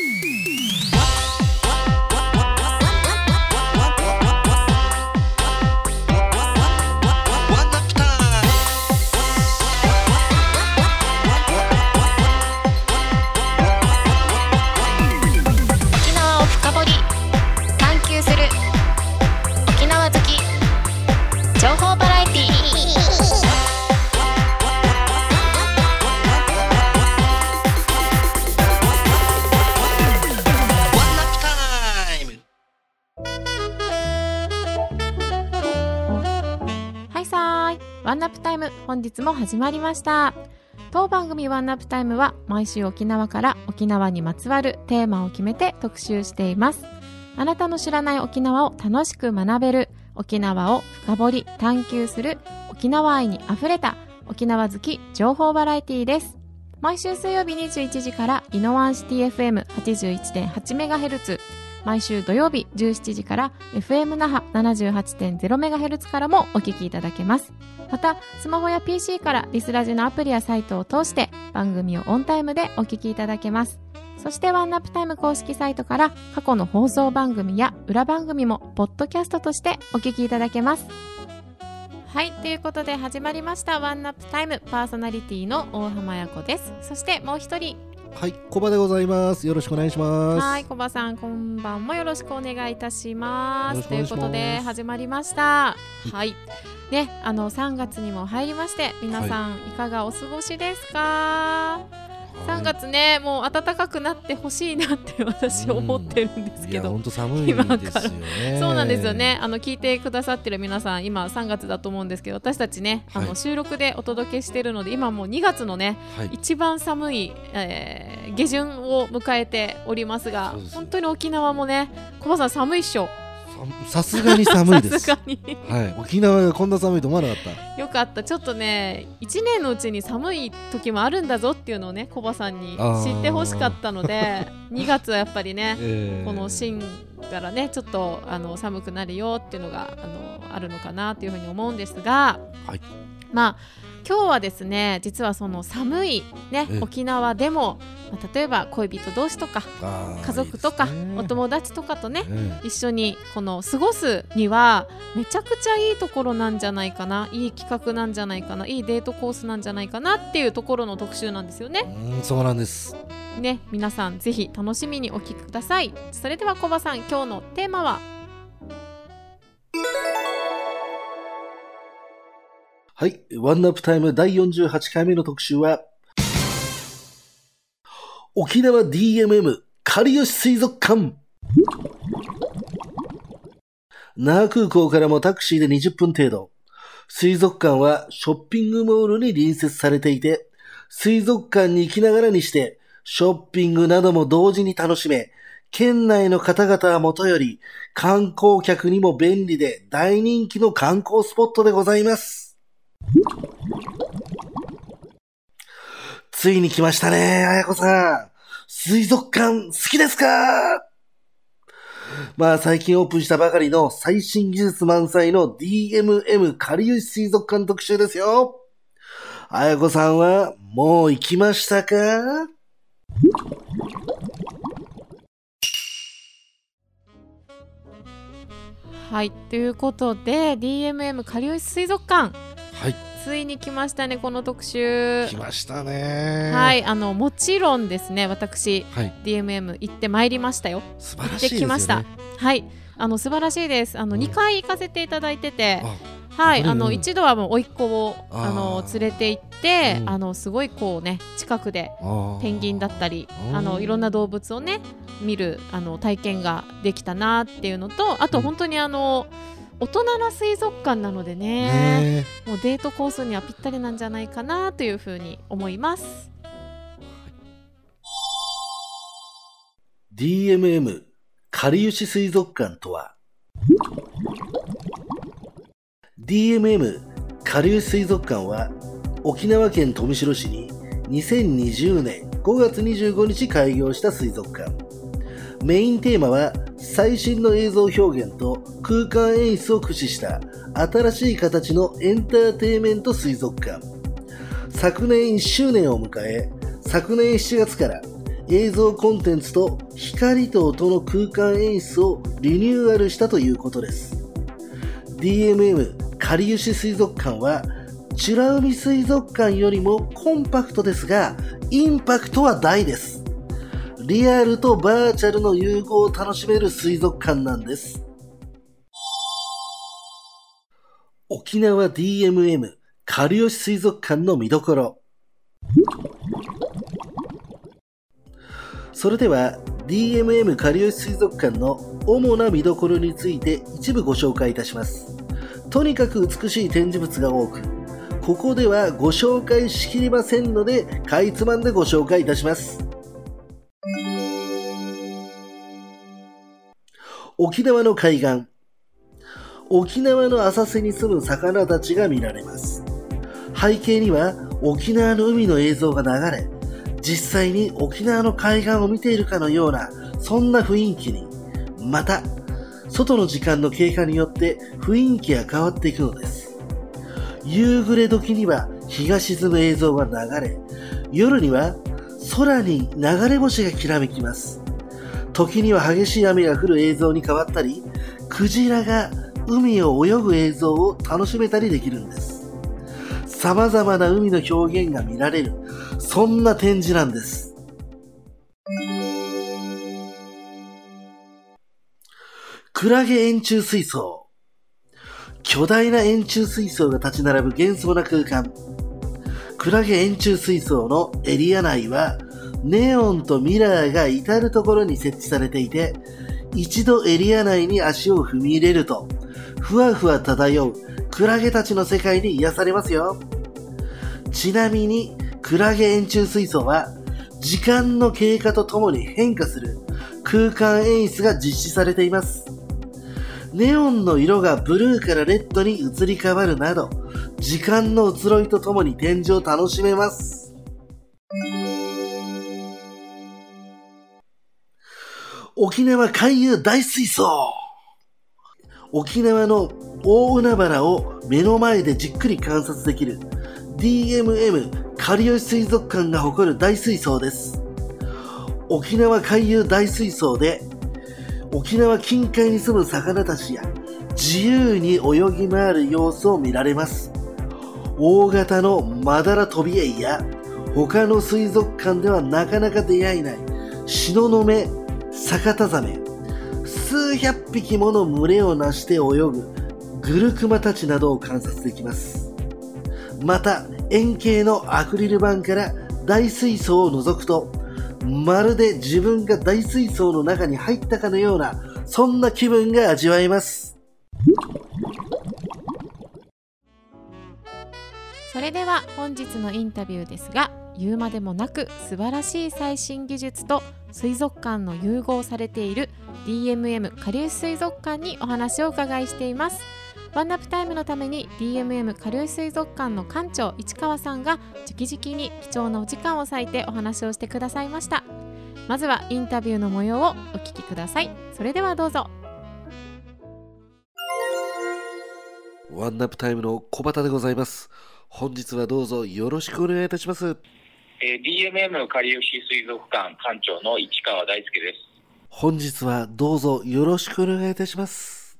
沖本日も始まりました。当番組ワンナップタイムは毎週沖縄から沖縄にまつわるテーマを決めて特集しています。あなたの知らない沖縄を楽しく学べる、沖縄を深掘り探求する、沖縄愛に溢れた沖縄好き情報バラエティです。毎週水曜日21時からイノワンシティ FM81.8MHz 毎週土曜日17時から FM 那覇 78.0MHz からもお聞きいただけます。また、スマホや PC からリスラジのアプリやサイトを通して番組をオンタイムでお聞きいただけます。そしてワンナップタイム公式サイトから過去の放送番組や裏番組もポッドキャストとしてお聞きいただけます。はい、ということで始まりましたワンナップタイムパーソナリティの大浜彩子です。そしてもう一人、はい、コバでございます。よろしくお願いします。はい、コバさん、こんばんもよろしくお願いいたします。ということで始まりました。はい。ね、あの3月にも入りまして、皆さんいかがお過ごしですか？3月ね、もう暖かくなってほしいなって 私思ってるんですけど。本当寒いですよね。そうなんですよね。あの聞いてくださってる皆さん、今3月だと思うんですけど、私たちね、あのはい収録でお届けしているので、今もう2月のね、はい。一番寒い、えー下旬を迎えておりますが本当に沖縄もね小葉さん寒いっしょささすがに寒いです。はい。沖縄がこんな寒いと思わなかっよかったちょっとね1年のうちに寒い時もあるんだぞっていうのをね小葉さんに知ってほしかったので 2月はやっぱりねた。えーこの芯からねちょっとあの寒くなるよっていうのがあのあるのかなというふうに思うんですが、はいまあ今日はですね実はその寒いねええ沖縄でも、まあ、例えば恋人同士とか家族とかねお友達とかとねえ一緒にこの過ごすにはめちゃくちゃいいところなんじゃないかないい企画なんじゃないかないいデートコースなんじゃないかなっていうところの特集なんですよえね。うん、そうなんです。ね皆さんぜひ楽しみにお聞きください。それではコバさん今日のテーマは？はい。ワンナップタイム第48回目の特集は、沖縄 DMM 狩吉水族館。那覇空港からもタクシーで20分程度。水族館はショッピングモールに隣接されていて、水族館に行きながらにして、ショッピングなども同時に楽しめ、県内の方々はもとより、観光客にも便利で大人気の観光スポットでございます。ついに来ましたね、あやこさん。水族館好きですか？まあ最近オープンしたばかりの最新技術満載の DMM かり水族館特集ですよ。あやこさんはもう行きましたか？はいということで DMM かり水族館はい。ついに来ましたねこの特集。来ましたね。。はいいあのもちろんですね私はい。DMM 行ってまいりましたよ。素晴らしい。きました。はい。あの素晴らしいです。あのうん。2回行かせていただいてて、あはい、うんあの一度はもう甥っ子をあの連れて行って、うん。あのすごいこうね近くでペンギンだったりあのいろんな動物をね見るあの体験ができたなっていうのとあとうん。本当にあの大人な水族館なのでね。ね。もうデートコースにはぴったりなんじゃないかなというふうに思います。DMM かりゆし水族館とは？DMM かりゆし水族館は沖縄県富城市に2020年5月25日開業した水族館メインテーマは最新の映像表現と空間演出を駆使した新しい形のエンターテインメント水族館昨年1周年を迎え昨年7月から映像コンテンツと光と音の空間演出をリニューアルしたということです。DMM かりゆし水族館は美ら海水族館よりもコンパクトですが、インパクトは大です。リアルとバーチャルの融合を楽しめる水族館なんです。沖縄 DMM かりゆし水族館の見どころ。それでは DMM かりゆし水族館の主な見どころについて一部ご紹介いたします。とにかく美しい展示物が多く、ここではご紹介しきりませんので、かいつまんでご紹介いたします。沖縄の海岸。沖縄の浅瀬に住む魚たちが見られます。背景には沖縄の海の映像が流れ、実際に沖縄の海岸を見ているかのような、そんな雰囲気に、また、外の時間の経過によって雰囲気が変わっていくのです。夕暮れ時には日が沈む映像が流れ、夜には空に流れ星がきらめきます。時には激しい雨が降る映像に変わったり、クジラが海を泳ぐ映像を楽しめたりできるんです。様々な海の表現が見られる、そんな展示なんです。クラゲ円柱水槽。巨大な円柱水槽が立ち並ぶ幻想な空間。クラゲ円柱水槽のエリア内は、ネオンとミラーが至るところに設置されていて、一度エリア内に足を踏み入れると、ふわふわ漂うクラゲたちの世界に癒されますよ。ちなみに、クラゲ円柱水槽は、時間の経過とともに変化する空間演出が実施されています。ネオンの色がブルーからレッドに移り変わるなど、時間の移ろいとともに展示を楽しめます。沖縄海遊大水槽沖縄の大海原を目の前でじっくり観察できる DMM かり水族館が誇る大水槽です。沖縄海遊大水槽で沖縄近海に住む魚たちや自由に泳ぎ回る様子を見られます。大型のマダラトビエイや他の水族館ではなかなか出会えない東雲逆田ザメ、数百匹もの群れをなして泳ぐグルクマたちなどを観察できます。また円形のアクリル板から大水槽を覗くとまるで自分が大水槽の中に入ったかのような、そんな気分が味わえます。それでは本日のインタビューですが、言うまでもなく素晴らしい最新技術と水族館の融合されている DMM 下流水族館にお話を伺いしています。ワンナップタイムのために DMM 下流水族館の館長市川さんが直々に貴重なお時間を割いてお話をしてくださいました。まずはインタビューの模様をお聞きください。それではどうぞ。ワンナップタイムの小畑でございます。本日はどうぞよろしくお願いいたします。えー、DMM 下流市水族館館長の市川大輔です。本日はどうぞよろしくお願いいたします。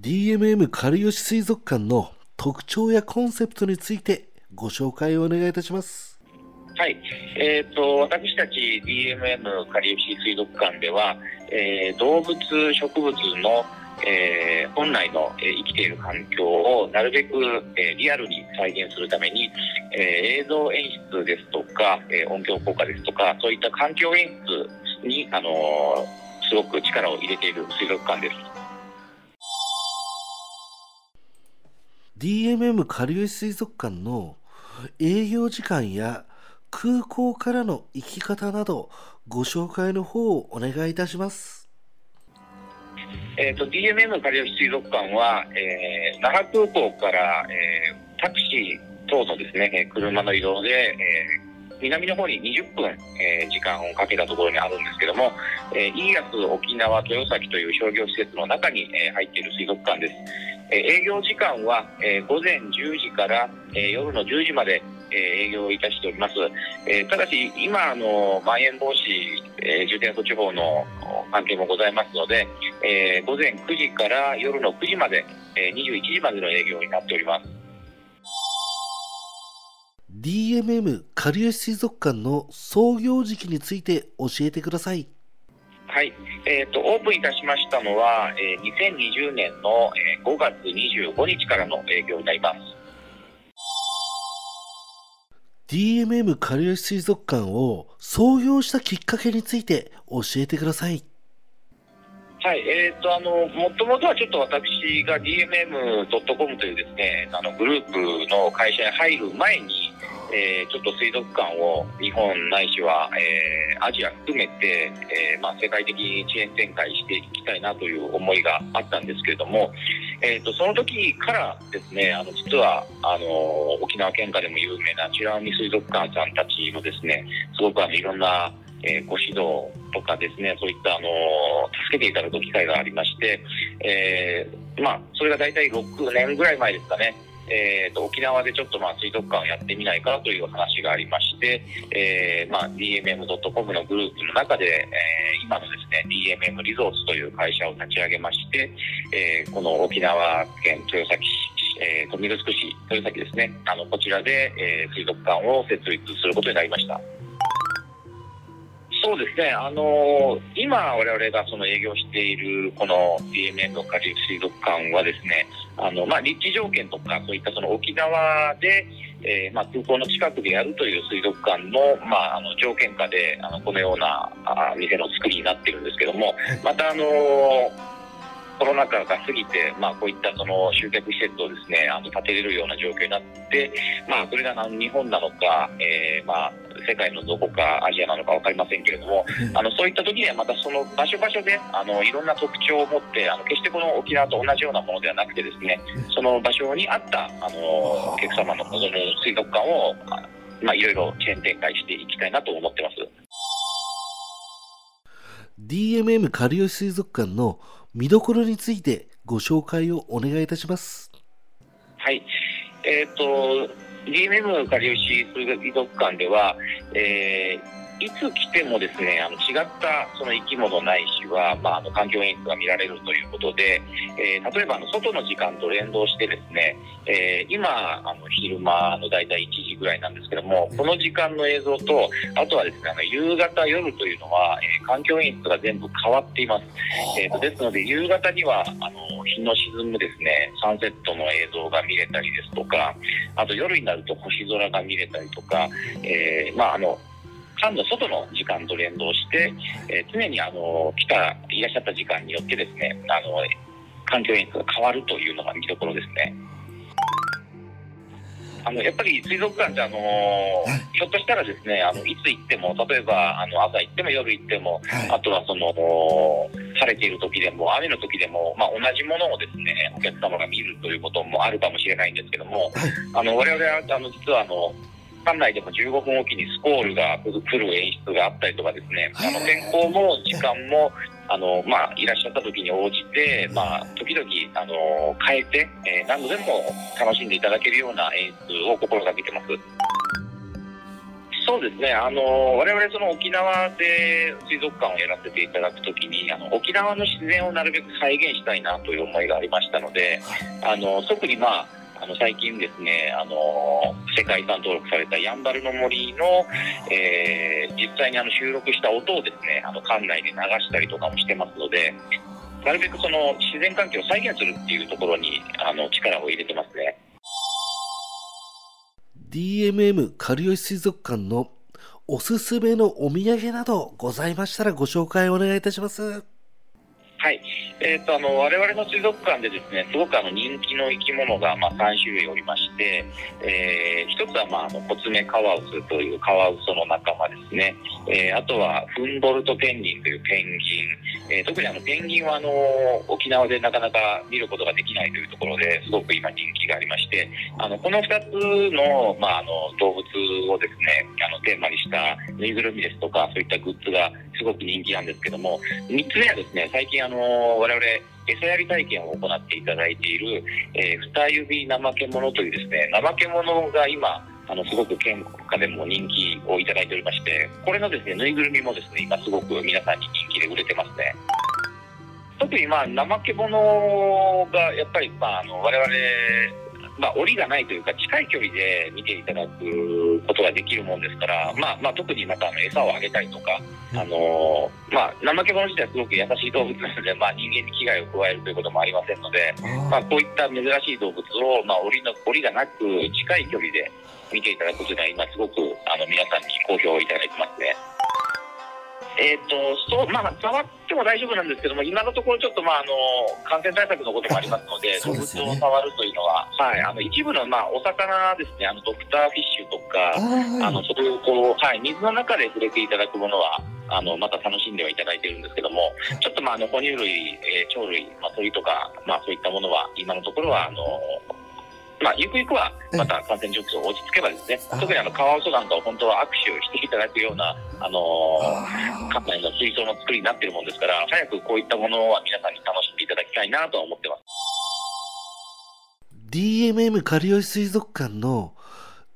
DMM かりよし水族館の特徴やコンセプトについてご紹介をお願いいたします。はい、えーと、私たち DMM かりよし水族館では、えー、動物、植物の、えー、本来の、えー、生きている環境をなるべく、えー、リアルに再現するために、えー、映像演出ですとか、えー、音響効果ですとかそういった環境演出に、あの、すごく力を入れている水族館です。DMM 下流水族館の営業時間や空港からの行き方などご紹介の方をお願いいたします。えーと、DMM 下流水族館は、えー、那覇空港から、えー、タクシー等のですね車の移動で、えー、南の方に20分、えー、時間をかけたところにあるんですけども、えー、イーヤス沖縄豊崎という商業施設の中に、えー、入っている水族館です。え営業時間は、え午前10時から、え夜の10時まで、えー営業いたしております。えーただし、今、あの、まん延防止、えー重点措置法のお関係もございますので、えー午前9時から夜の9時まで、えー21時までの営業になっております。DMM かりゆし水族館の創業時期について教えてください。はい、えー、とオープンいたしましたのは、えー2020年の、えー5月25日からの営業になります。DMM かりゆし水族館を創業したきっかけについて教えてください。はい、えー、とあのもともとはちょっと私が DMM.com というですねあのグループの会社に入る前に、えーちょっと水族館を日本ないしは、えーアジア含めて、えまあ、世界的にチェーン展開していきたいなという思いがあったんですけれども、えー、とその時からですねあの実はあの沖縄県下でも有名な美ら海水族館さんたちのですねすごくあのいろんなえーご指導とかですね、そういったあの助けていただく機会がありまして、えーまあ、それが大体6年ぐらい前ですかね、えーと沖縄でちょっとまあ水族館をやってみないかという話がありまして、えーまあ、DMM.com のグループの中で、えー今のですね DMM リゾーツという会社を立ち上げまして、えーこの沖縄県豊崎市えー、富城市、豊崎ですね、あのこちらで、えー水族館を設立することになりました。そうですね、あのー今、我々がその営業しているこの DMM のカリブ水族館はですね、あのまあ、立地条件とか、そういったその沖縄で、えーまあ、空港の近くでやるという水族館の,、まあ、あの条件下であのこのようなあ店の作りになってるんですけども、また、あのーコロナ禍が過ぎて、まあ、こういったその集客施設をですねあの建てれるような状況になって、まあ、それが日本なのか、えーまあ、世界のどこかアジアなのか分かりませんけれども、あのそういった時にはまたその場所場所であのいろんな特徴を持ってあの決してこの沖縄と同じようなものではなくてですねその場所に合ったあのお客様の望む水族館を、まあ、いろいろチェーン展開していきたいなと思ってます。DMM かりゆし水族館の見どころについてご紹介をお願いいたします。はい。えっ、と、DMM かりゆし水族館では、えーいつ来てもですね、あの違ったその生き物ないしは、まあ、あの環境演出が見られるということで、えー例えばあの外の時間と連動してですね、えー今あの昼間の大体1時ぐらいなんですけども、この時間の映像と、あとはですね、あの夕方、夜というのは、えー環境演出が全部変わっています。えーとですので、夕方にはあの日の沈むですねサンセットの映像が見れたりですとか、あと夜になると星空が見れたりとか、えまああの館の外の時間と連動して、えー常にあの来たいらっしゃった時間によってですねあの環境演出が変わるというのが見どころですね。あのやっぱり水族館ってあのひょっとしたらですねあのいつ行っても例えばあの朝行っても夜行ってもあとはその晴れている時でも雨の時でも、まあ、同じものをですねお客様が見るということもあるかもしれないんですけども、あの我々はあの実はあの館内でも15分おきにスコールが来る演出があったりとかですね、あの天候も時間もあの、まあ、いらっしゃった時に応じて、まあ、時々あの変えて、えー何度でも楽しんでいただけるような演出を心がけてます。そうですね、あの我々その沖縄で水族館をやらせていただくときにあの、沖縄の自然をなるべく再現したいなという思いがありましたので、あの特に、まあ、あの最近ですねあの、世界遺産登録されたやんばるの森の、えー実際にあの収録した音をですねあの館内で流したりとかもしてますので、なるべくその自然環境を再現するっていうところにあの力を入れてますね。DMM かりゆし水族館のおすすめのお土産などございましたらご紹介お願いいたします。はい、えー、とあの我々の水族館でですねすごくあの人気の生き物が、まあ、3種類おりまして、えー一つは、まあ、あのコツメカワウソというカワウソの仲間ですね、えーあとはフンボルトペンギンというペンギン、えー特にあのペンギンはあの沖縄でなかなか見ることができないというところですごく今人気がありましてあのこの2つの,、まあ、あの動物をですねあのテーマにしたぬいぐるみですとかそういったグッズがすごく人気なんですけども3つ目はですね最近あのの我々餌やり体験を行っていただいている、えー、二指怠け者というですね怠け者が今あの、すごく県下でも人気をいただいておりまして、これのですね、ぬいぐるみもですね、今すごく皆さんに人気で売れてますね。特にまあ、怠け者がやっぱり、まあ、あの、我々、まあ、檻がないというか、近い距離で見ていただくことができるもんですから、まあ、まあ、特にまた、あの、餌をあげたりとか、あの、まあ、怠け者自体はすごく優しい動物なので、まあ、人間に危害を加えるということもありませんので、まあ、こういった珍しい動物を、まあ、檻の、檻がなく、近い距離で見ていただくというのは、今すごく、あの、皆さんに好評をいただいてますね。えっ、と、そう、まあ、触っても大丈夫なんですけども、今のところちょっと、まあ、あの、感染対策のこともありますので、動物を触るというのは、はい、あの、一部の、まあ、お魚ですね、あの、ドクターフィッシュとか、あの、そういう、こう、はい、水の中で触れていただくものは、あの、また楽しんではいただいてるんですけども、ちょっと、まあ、あの、哺乳類、えー鳥類、まあ、鳥とか、まあ、そういったものは、今のところは、あの、まあ、ゆくゆくは、また感染状況が落ち着けばですね、特にあの、カワウソなんかを本当は握手をしていただくような、あのー、館内の水槽の作りになっているもんですから、早くこういったものは皆さんに楽しんでいただきたいなとは思ってます。DMM かりよし水族館の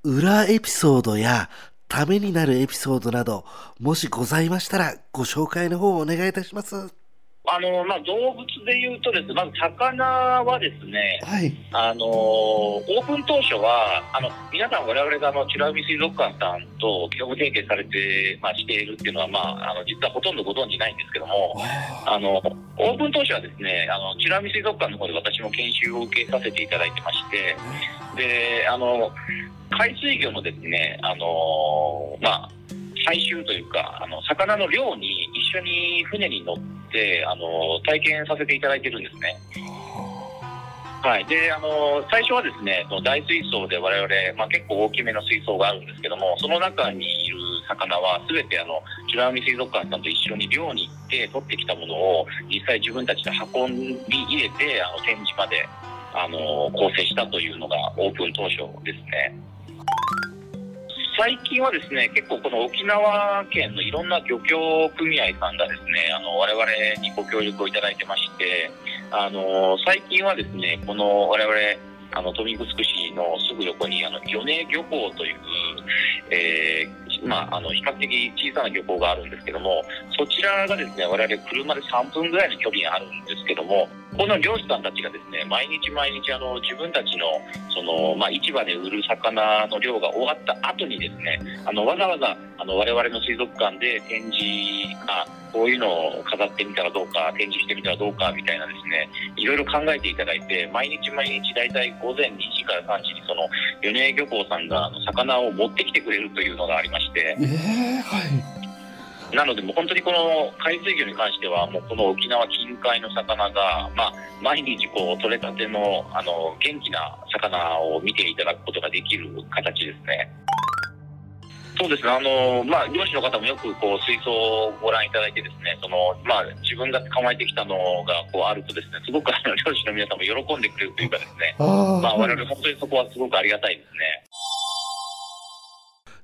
裏エピソードやためになるエピソードなど、もしございましたらご紹介の方をお願いいたします。あの、まあ、動物で言うとですね、まず魚はですね、はい。あのーオープン当初は、あの、皆さん我々があの、美ら海水族館さんと業務提携されて、まあ、しているっていうのは、まあ、あの、実はほとんどご存知ないんですけども、あの、オープン当初はですね、あの、美ら海水族館の方で私も研修を受けさせていただいてまして、で、あの、海水魚のですね、あの、まあ、採集というか、あの、魚の漁に一緒に船に乗って、あの、体験させていただいてるんですね。はい。で、あの、最初はですね、大水槽で我々、まあ結構大きめの水槽があるんですけども、その中にいる魚は全てあの、美ら海水族館さんと一緒に漁に行って取ってきたものを実際自分たちで運び入れて、あの、展示まで、あの、構成したというのがオープン当初ですね。最近はですね、結構この沖縄県のいろんな漁協組合さんがですね、あの、我々にご協力をいただいてまして、あの、最近はですね、この我々、あの、富城市のすぐ横に、あの、米根漁港という、えー、まあ、あの、比較的小さな漁港があるんですけども、そちらがですね、我々車で3分ぐらいの距離にあるんですけども、この漁師さんたちがですね、毎日毎日、あの、自分たちの、その、まあ、市場で売る魚の漁が終わった後にですね、あの、わざわざ、あの、我々の水族館で展示、あ、こういうのを飾ってみたらどうか、展示してみたらどうか、みたいなですね、いろいろ考えていただいて、毎日毎日、だいたい午前2時から3時に、その、米根漁港さんが、魚を持ってきてくれるというのがありまして、ええはい。なので、もう本当にこの海水魚に関しては、もうこの沖縄近海の魚が、まあ、毎日こう、取れたての、あの、元気な魚を見ていただくことができる形ですね。そうですね、あの、まあ、漁師の方もよくこう、水槽をご覧いただいてですね、その、まあ、自分が捕まえてきたのがこう、あるとですね、すごくあの、漁師の皆さんも喜んでくれるというかですね、あまあ、我々本当にそこはすごくありがたいですね。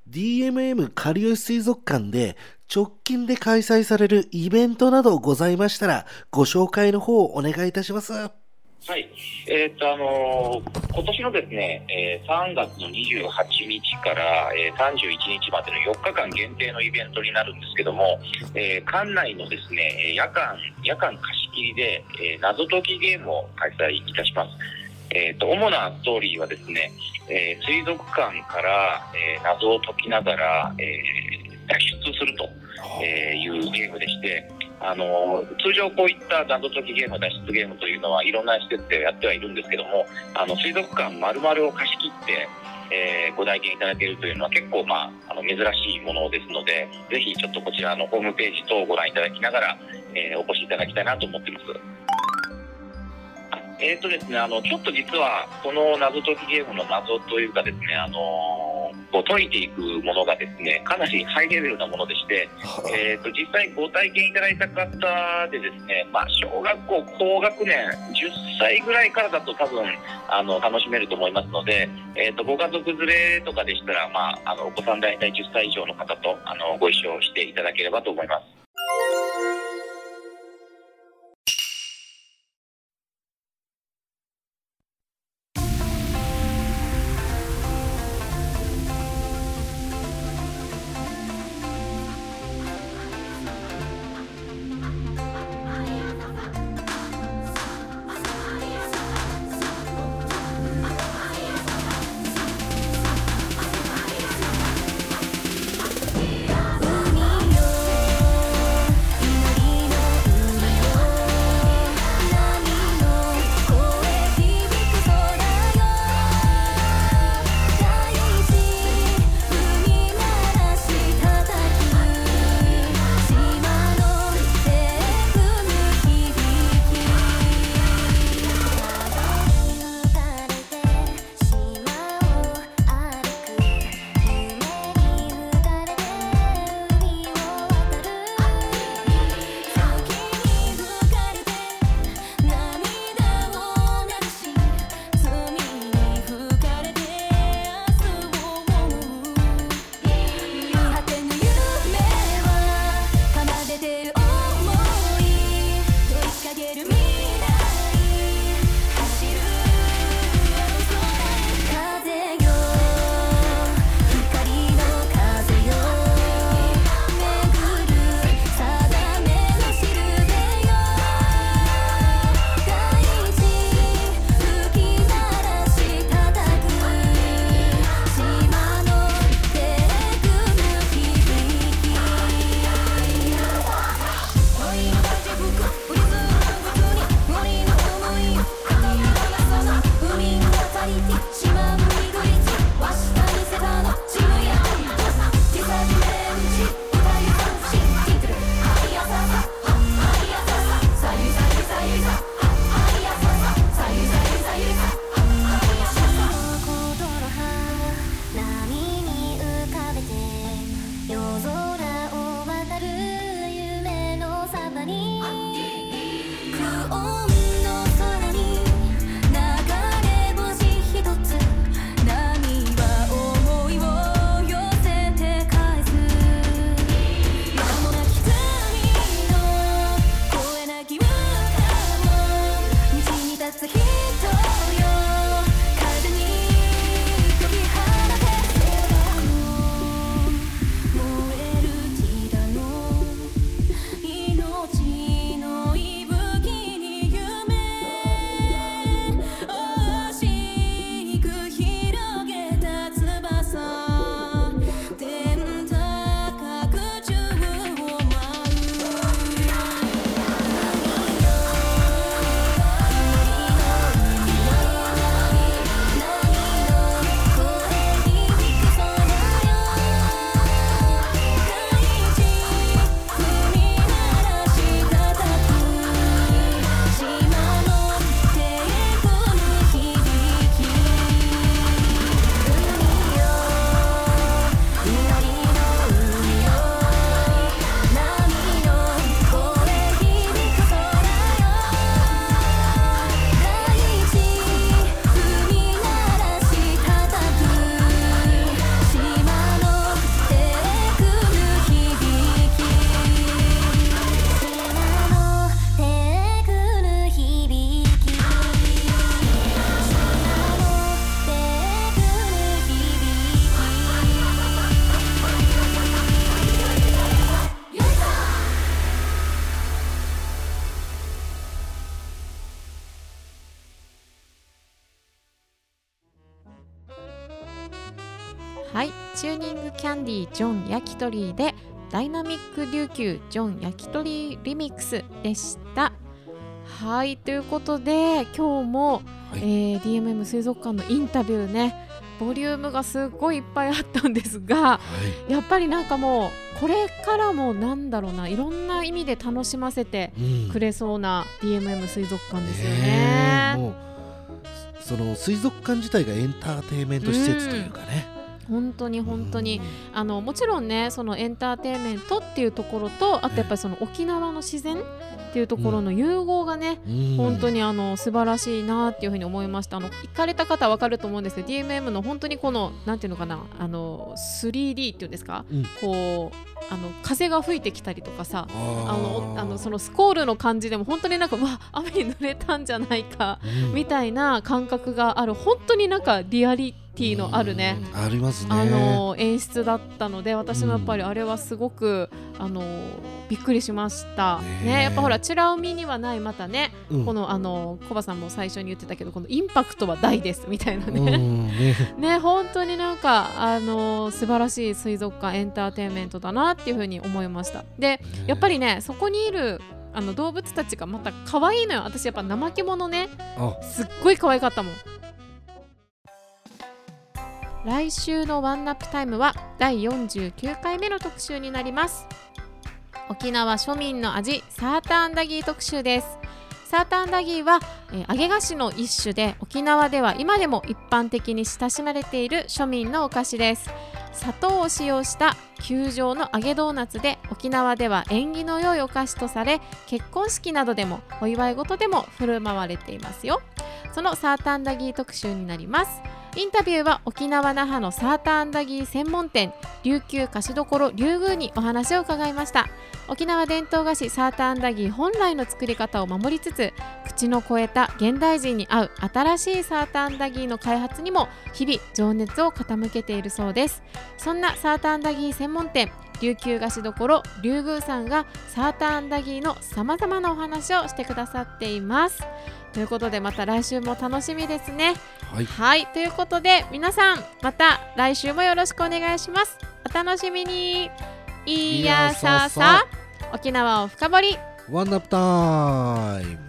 DMM かりよし水族館で直近で開催されるイベントなどございましたらご紹介の方をお願いいたします。はい。えっ、と、あのー今年のですね、えー3月の28日から、えー31日までの4日間限定のイベントになるんですけども、えー館内のですね、夜間、夜間貸し切りで、えー謎解きゲームを開催いたします。えっ、と、主なストーリーはですね、えー水族館から、えー謎を解きながら、えー脱出すると、えーいうゲームでして、あの通常こういった謎解きゲーム、脱出ゲームというのはいろんな施設でやってはいるんですけども、あの水族館丸々を貸し切って、えーご体験いただけるというのは結構、まあ、あの珍しいものですので、ぜひちょっとこちらのホームページ等をご覧いただきながら、えーお越しいただきたいなと思っています。あえーとですね、あのちょっと実はこの謎解きゲームの謎というかですね、あのこう解いていくものがですね、かなりハイレベルなものでして、えー、と実際ご体験いただいた方でですね、まあ、小学校高学年10歳ぐらいからだと多分あの楽しめると思いますので、えー、とご家族連れとかでしたら、まあ、あのお子さん大体10歳以上の方とあのご一緒していただければと思います。ンディージョン焼き鳥でダイナミック琉球ジョン焼き鳥リミックスでした。はいということで今日も、はい。えー DMM 水族館のインタビューねボリュームがすっごいいっぱいあったんですがはい。やっぱりなんかもうこれからもなんだろうないろんな意味で楽しませてうん。くれそうな DMM 水族館ですよね。うその水族館自体がエンターテインメント施設というかね、本当に本当に。あのもちろんねそのエンターテインメントっていうところとあとやっぱりその沖縄の自然っていうところの融合がね、うん。本当にあの素晴らしいなっていうふうに思いました。あの行かれた方は分かると思うんですけど DMM の本当にこのなんていうのかなあの 3D っていうんですか、うん。こうあの風が吹いてきたりとかさああのあのそのスコールの感じでも本当になんかうわ雨に濡れたんじゃないかうん。みたいな感覚がある本当になんかリアリティのあるね、うん。ありますね。あの演出だったので私もやっぱりあれはすごく、あのびっくりしました、ねやっぱほら美ら海にはないまたね、うん。このあのコバさんも最初に言ってたけどこのインパクトは大ですみたいなうね、んね。ね本当になんかあの素晴らしい水族館エンターテインメントだなっていうふうに思いました。でやっぱりねそこにいるあの動物たちがまた可愛いのよ。私やっぱ怠け者ね。あ。すっごい可愛かったもん来週のワンナップタイムは第49回目の特集になります。沖縄庶民の味サーターアンダギー特集です。サーターアンダギーは、えー揚げ菓子の一種で沖縄では今でも一般的に親しまれている庶民のお菓子です。砂糖を使用した球状の揚げドーナツで沖縄では縁起の良いお菓子とされ結婚式などでもお祝い事でも振る舞われていますよ。そのサーターアンダギー特集になります。インタビューは沖縄那覇のサーターアンダギー専門店琉球菓子どころ竜宮にお話を伺いました。沖縄伝統菓子サーターアンダギー本来の作り方を守りつつ口の超えた現代人に合う新しいサーターアンダギーの開発にも日々情熱を傾けているそうです。そんなサーターアンダギー専門店琉球菓子どころ竜宮さんがサーターアンダギーのさまざまなお話をしてくださっています。ということでまた来週も楽しみですね。はい。はい。ということで皆さんまた来週もよろしくお願いします。お楽しみに。いやささ沖縄を深掘り。ワンナップタイム